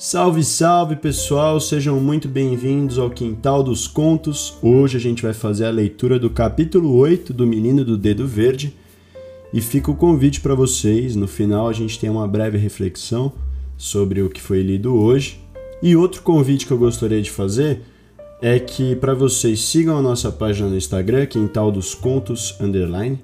Salve, salve pessoal, sejam muito bem-vindos ao Quintal dos Contos. Hoje a gente vai fazer a leitura do capítulo 8 do Menino do Dedo Verde e fica o convite para vocês. No final a gente tem uma breve reflexão sobre o que foi lido hoje. E outro convite que eu gostaria de fazer é que para vocês sigam a nossa página no Instagram, Quintal dos Contos underline,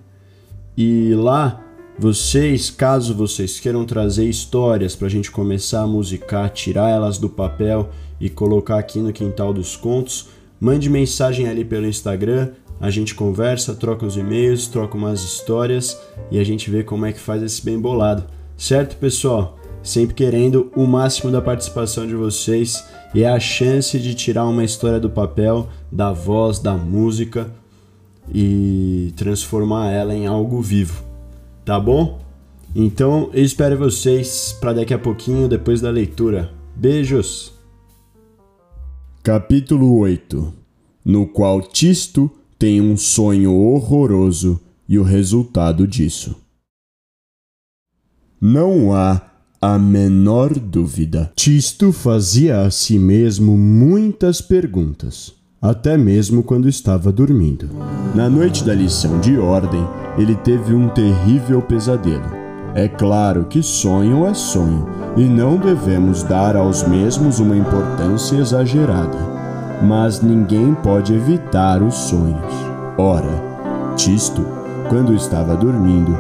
e lá vocês, caso vocês queiram trazer histórias para a gente começar a musicar, tirar elas do papel e colocar aqui no Quintal dos Contos, mande mensagem ali pelo Instagram, a gente conversa, troca os e-mails, troca umas histórias e a gente vê como é que faz esse bem bolado. Certo, pessoal? Sempre querendo o máximo da participação de vocês e é a chance de tirar uma história do papel, da voz, da música e transformar ela em algo vivo tá bom? Então eu espero vocês para daqui a pouquinho depois da leitura. Beijos! Capítulo 8 No qual Tisto tem um sonho horroroso e o resultado disso. Não há a menor dúvida. Tisto fazia a si mesmo muitas perguntas até mesmo quando estava dormindo. Na noite da lição de ordem, ele teve um terrível pesadelo. É claro que sonho é sonho e não devemos dar aos mesmos uma importância exagerada, mas ninguém pode evitar os sonhos. Ora, Tisto, quando estava dormindo,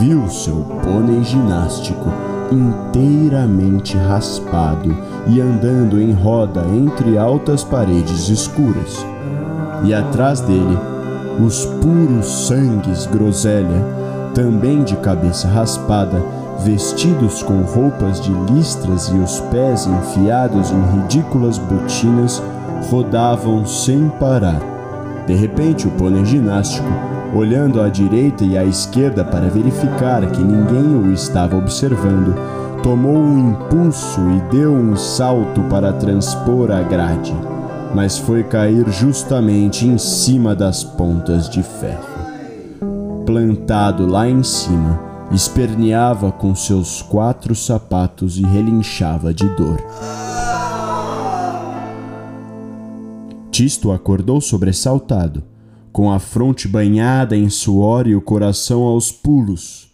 viu seu pônei ginástico inteiramente raspado e andando em roda entre altas paredes escuras. E atrás dele, os puros sangues groselha, também de cabeça raspada, vestidos com roupas de listras e os pés enfiados em ridículas botinas, rodavam sem parar. De repente, o pônei ginástico, olhando à direita e à esquerda para verificar que ninguém o estava observando, tomou um impulso e deu um salto para transpor a grade, mas foi cair justamente em cima das pontas de ferro. Plantado lá em cima, esperneava com seus quatro sapatos e relinchava de dor. Tisto acordou sobressaltado, com a fronte banhada em suor e o coração aos pulos.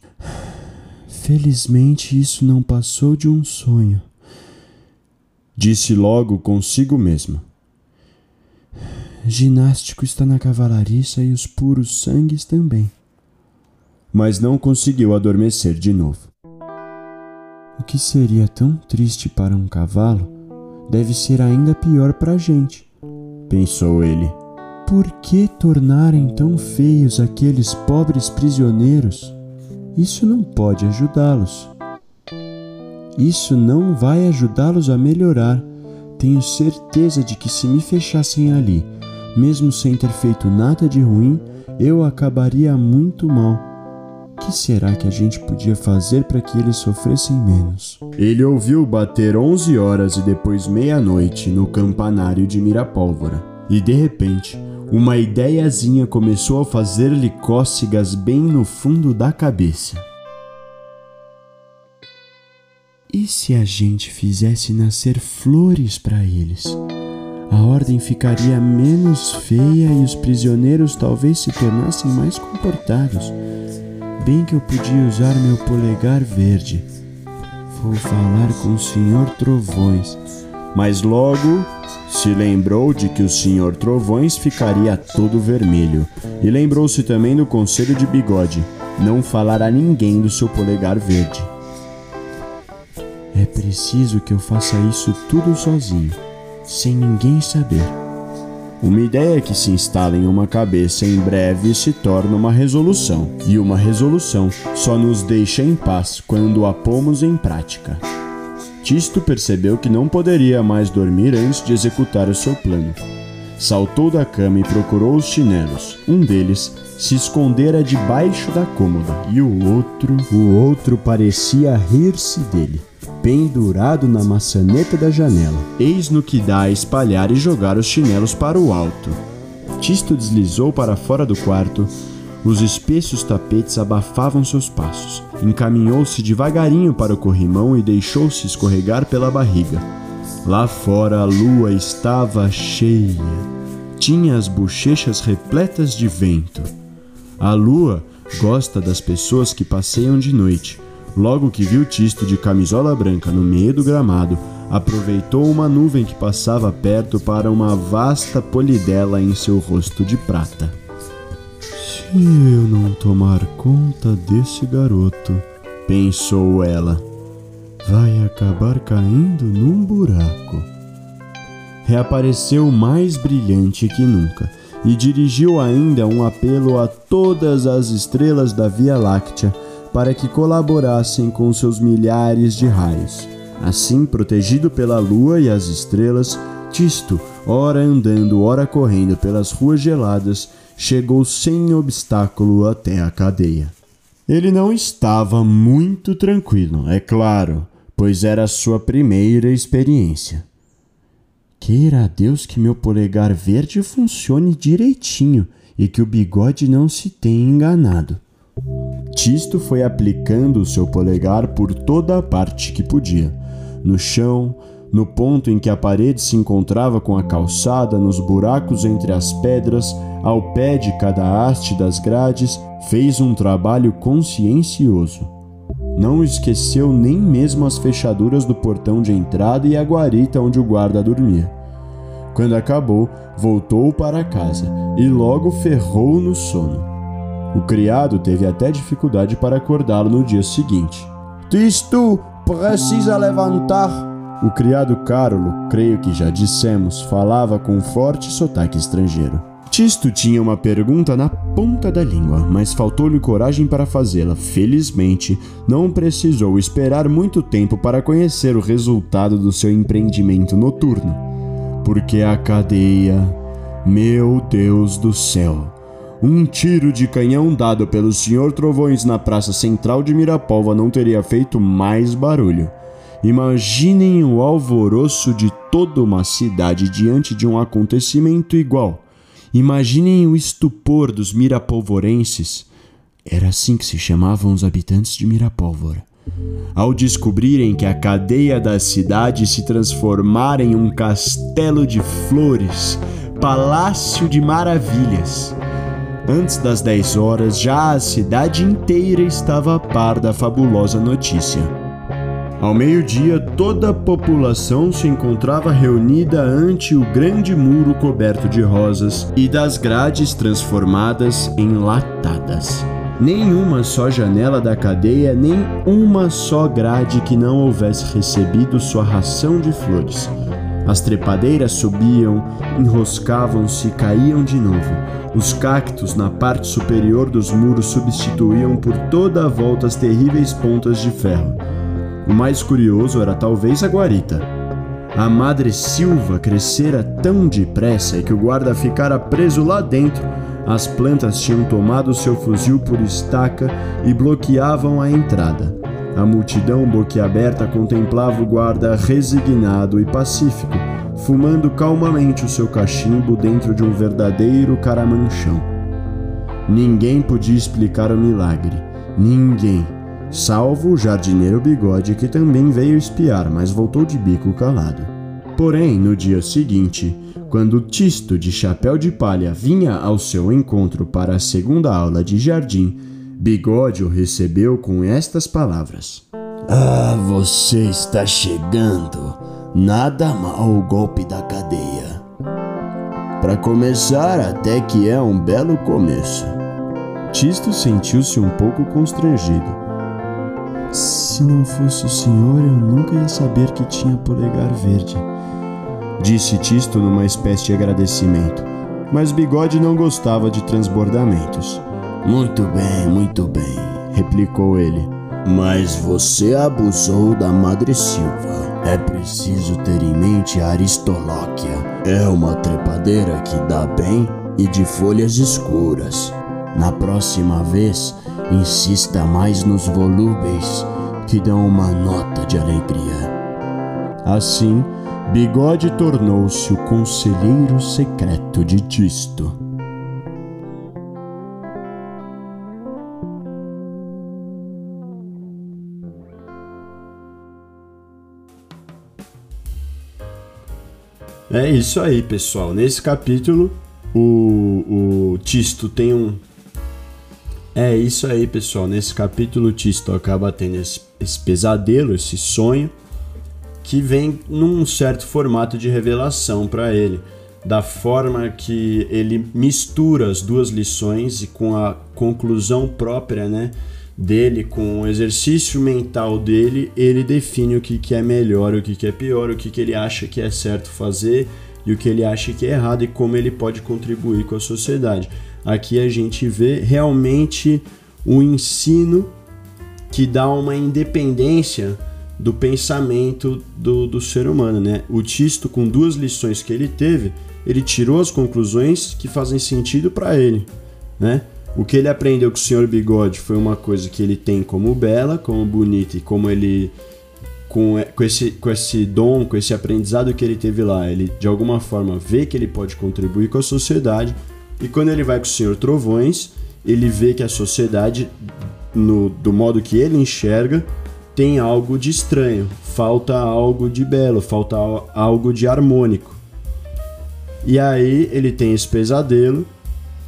Felizmente isso não passou de um sonho. Disse logo consigo mesmo. Ginástico está na cavalariça e os puros sangues também. Mas não conseguiu adormecer de novo. O que seria tão triste para um cavalo deve ser ainda pior para a gente, pensou ele. Por que tornarem tão feios aqueles pobres prisioneiros? Isso não pode ajudá-los. Isso não vai ajudá-los a melhorar. Tenho certeza de que se me fechassem ali, mesmo sem ter feito nada de ruim, eu acabaria muito mal. O que será que a gente podia fazer para que eles sofressem menos? Ele ouviu bater onze horas e depois meia-noite no campanário de Mirapólvora. E de repente, uma ideiazinha começou a fazer-lhe cócegas bem no fundo da cabeça. E se a gente fizesse nascer flores para eles? A ordem ficaria menos feia e os prisioneiros talvez se tornassem mais comportados. Bem que eu podia usar meu polegar verde. Vou falar com o senhor Trovões. Mas logo se lembrou de que o Senhor Trovões ficaria todo vermelho, e lembrou-se também do conselho de Bigode: não falar a ninguém do seu polegar verde. É preciso que eu faça isso tudo sozinho, sem ninguém saber. Uma ideia que se instala em uma cabeça em breve se torna uma resolução, e uma resolução só nos deixa em paz quando a pomos em prática. Tisto percebeu que não poderia mais dormir antes de executar o seu plano. Saltou da cama e procurou os chinelos. Um deles se escondera debaixo da cômoda e o outro, o outro parecia rir-se dele, pendurado na maçaneta da janela. Eis no que dá a espalhar e jogar os chinelos para o alto. Tisto deslizou para fora do quarto, Os espessos tapetes abafavam seus passos. Encaminhou-se devagarinho para o corrimão e deixou-se escorregar pela barriga. Lá fora a lua estava cheia. Tinha as bochechas repletas de vento. A lua gosta das pessoas que passeiam de noite. Logo que viu Tisto de camisola branca no meio do gramado, aproveitou uma nuvem que passava perto para uma vasta polidela em seu rosto de prata. Se eu não tomar conta desse garoto, pensou ela, vai acabar caindo num buraco. Reapareceu mais brilhante que nunca e dirigiu ainda um apelo a todas as estrelas da Via Láctea para que colaborassem com seus milhares de raios. Assim, protegido pela lua e as estrelas, Tisto, ora andando, ora correndo pelas ruas geladas, chegou sem obstáculo até a cadeia. Ele não estava muito tranquilo, é claro, pois era sua primeira experiência. Queira Deus que meu polegar verde funcione direitinho e que o bigode não se tenha enganado. Tisto foi aplicando o seu polegar por toda a parte que podia. No chão, no ponto em que a parede se encontrava com a calçada, nos buracos entre as pedras, ao pé de cada haste das grades, fez um trabalho consciencioso. Não esqueceu nem mesmo as fechaduras do portão de entrada e a guarita onde o guarda dormia. Quando acabou, voltou para casa e logo ferrou no sono. O criado teve até dificuldade para acordá-lo no dia seguinte. Tisto, precisa levantar. O criado Carolo, creio que já dissemos, falava com forte sotaque estrangeiro. Tisto tinha uma pergunta na ponta da língua, mas faltou-lhe coragem para fazê-la. Felizmente, não precisou esperar muito tempo para conhecer o resultado do seu empreendimento noturno. Porque a cadeia, meu Deus do céu, um tiro de canhão dado pelo Sr. Trovões na praça central de Mirapolva não teria feito mais barulho. Imaginem o alvoroço de toda uma cidade diante de um acontecimento igual. Imaginem o estupor dos mirapolvorenses. Era assim que se chamavam os habitantes de Mirapólvora. Ao descobrirem que a cadeia da cidade se transformara em um castelo de flores, palácio de maravilhas. Antes das 10 horas, já a cidade inteira estava a par da fabulosa notícia. Ao meio-dia, toda a população se encontrava reunida ante o grande muro coberto de rosas e das grades transformadas em latadas. Nenhuma só janela da cadeia, nem uma só grade que não houvesse recebido sua ração de flores. As trepadeiras subiam, enroscavam-se e caíam de novo. Os cactos na parte superior dos muros substituíam por toda a volta as terríveis pontas de ferro. O mais curioso era talvez a guarita. A madre Silva crescera tão depressa que o guarda ficara preso lá dentro. As plantas tinham tomado seu fuzil por estaca e bloqueavam a entrada. A multidão boquiaberta contemplava o guarda resignado e pacífico, fumando calmamente o seu cachimbo dentro de um verdadeiro caramanchão. Ninguém podia explicar o milagre. Ninguém. Salvo o jardineiro Bigode, que também veio espiar, mas voltou de bico calado. Porém, no dia seguinte, quando Tisto de chapéu de palha vinha ao seu encontro para a segunda aula de jardim, Bigode o recebeu com estas palavras: Ah, você está chegando. Nada mal o golpe da cadeia. Para começar, até que é um belo começo. Tisto sentiu-se um pouco constrangido. Se não fosse o senhor, eu nunca ia saber que tinha polegar verde, disse Tisto numa espécie de agradecimento. Mas Bigode não gostava de transbordamentos. Muito bem, muito bem, replicou ele. Mas você abusou da Madre Silva. É preciso ter em mente a Aristolóquia. É uma trepadeira que dá bem e de folhas escuras. Na próxima vez, Insista mais nos volúveis que dão uma nota de alegria. Assim, Bigode tornou-se o conselheiro secreto de Tisto. É isso aí, pessoal. Nesse capítulo, o, o Tisto tem um é isso aí, pessoal. Nesse capítulo, o Tisto acaba tendo esse, esse pesadelo, esse sonho, que vem num certo formato de revelação para ele. Da forma que ele mistura as duas lições e com a conclusão própria, né? dele, com o exercício mental dele, ele define o que, que é melhor, o que, que é pior, o que, que ele acha que é certo fazer e o que ele acha que é errado e como ele pode contribuir com a sociedade. Aqui a gente vê realmente o ensino que dá uma independência do pensamento do, do ser humano, né? O Tisto, com duas lições que ele teve, ele tirou as conclusões que fazem sentido para ele, né? O que ele aprendeu com o Sr. Bigode foi uma coisa que ele tem como bela, como bonita e como ele com, com, esse, com esse dom, com esse aprendizado que ele teve lá, ele de alguma forma vê que ele pode contribuir com a sociedade. E quando ele vai com o Senhor Trovões, ele vê que a sociedade, no, do modo que ele enxerga, tem algo de estranho, falta algo de belo, falta algo de harmônico. E aí ele tem esse pesadelo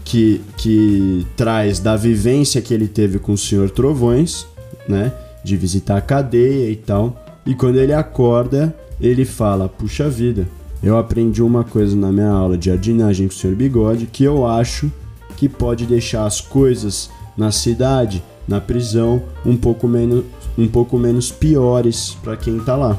que, que traz da vivência que ele teve com o Senhor Trovões, né? De visitar a cadeia e tal. E quando ele acorda, ele fala: Puxa vida, eu aprendi uma coisa na minha aula de jardinagem com o Senhor Bigode que eu acho que pode deixar as coisas na cidade, na prisão, um pouco menos, um pouco menos piores para quem tá lá.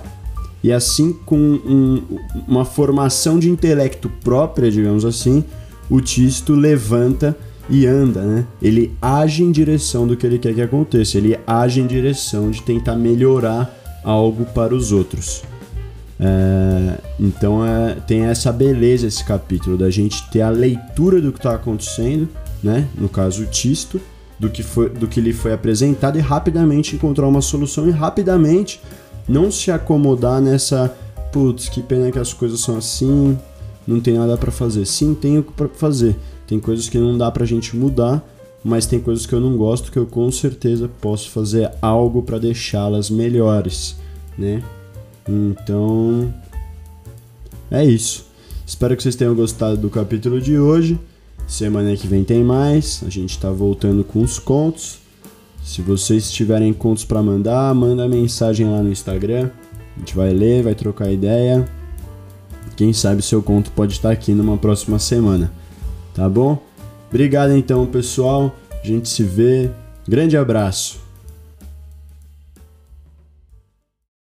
E assim, com um, uma formação de intelecto própria, digamos assim, o Tisto levanta e anda, né? Ele age em direção do que ele quer que aconteça, ele age em direção de tentar melhorar algo para os outros. É, então é, tem essa beleza esse capítulo da gente ter a leitura do que está acontecendo, né? No caso o Tisto, do que, foi, do que lhe foi apresentado e rapidamente encontrar uma solução e rapidamente não se acomodar nessa putz, que pena que as coisas são assim, não tem nada para fazer. Sim, tenho para fazer. Tem coisas que não dá pra gente mudar, mas tem coisas que eu não gosto que eu com certeza posso fazer algo para deixá-las melhores, né? Então, é isso. Espero que vocês tenham gostado do capítulo de hoje. Semana que vem tem mais. A gente tá voltando com os contos. Se vocês tiverem contos para mandar, manda mensagem lá no Instagram. A gente vai ler, vai trocar ideia. Quem sabe seu conto pode estar aqui numa próxima semana. Tá bom? Obrigado então, pessoal. A gente se vê. Grande abraço.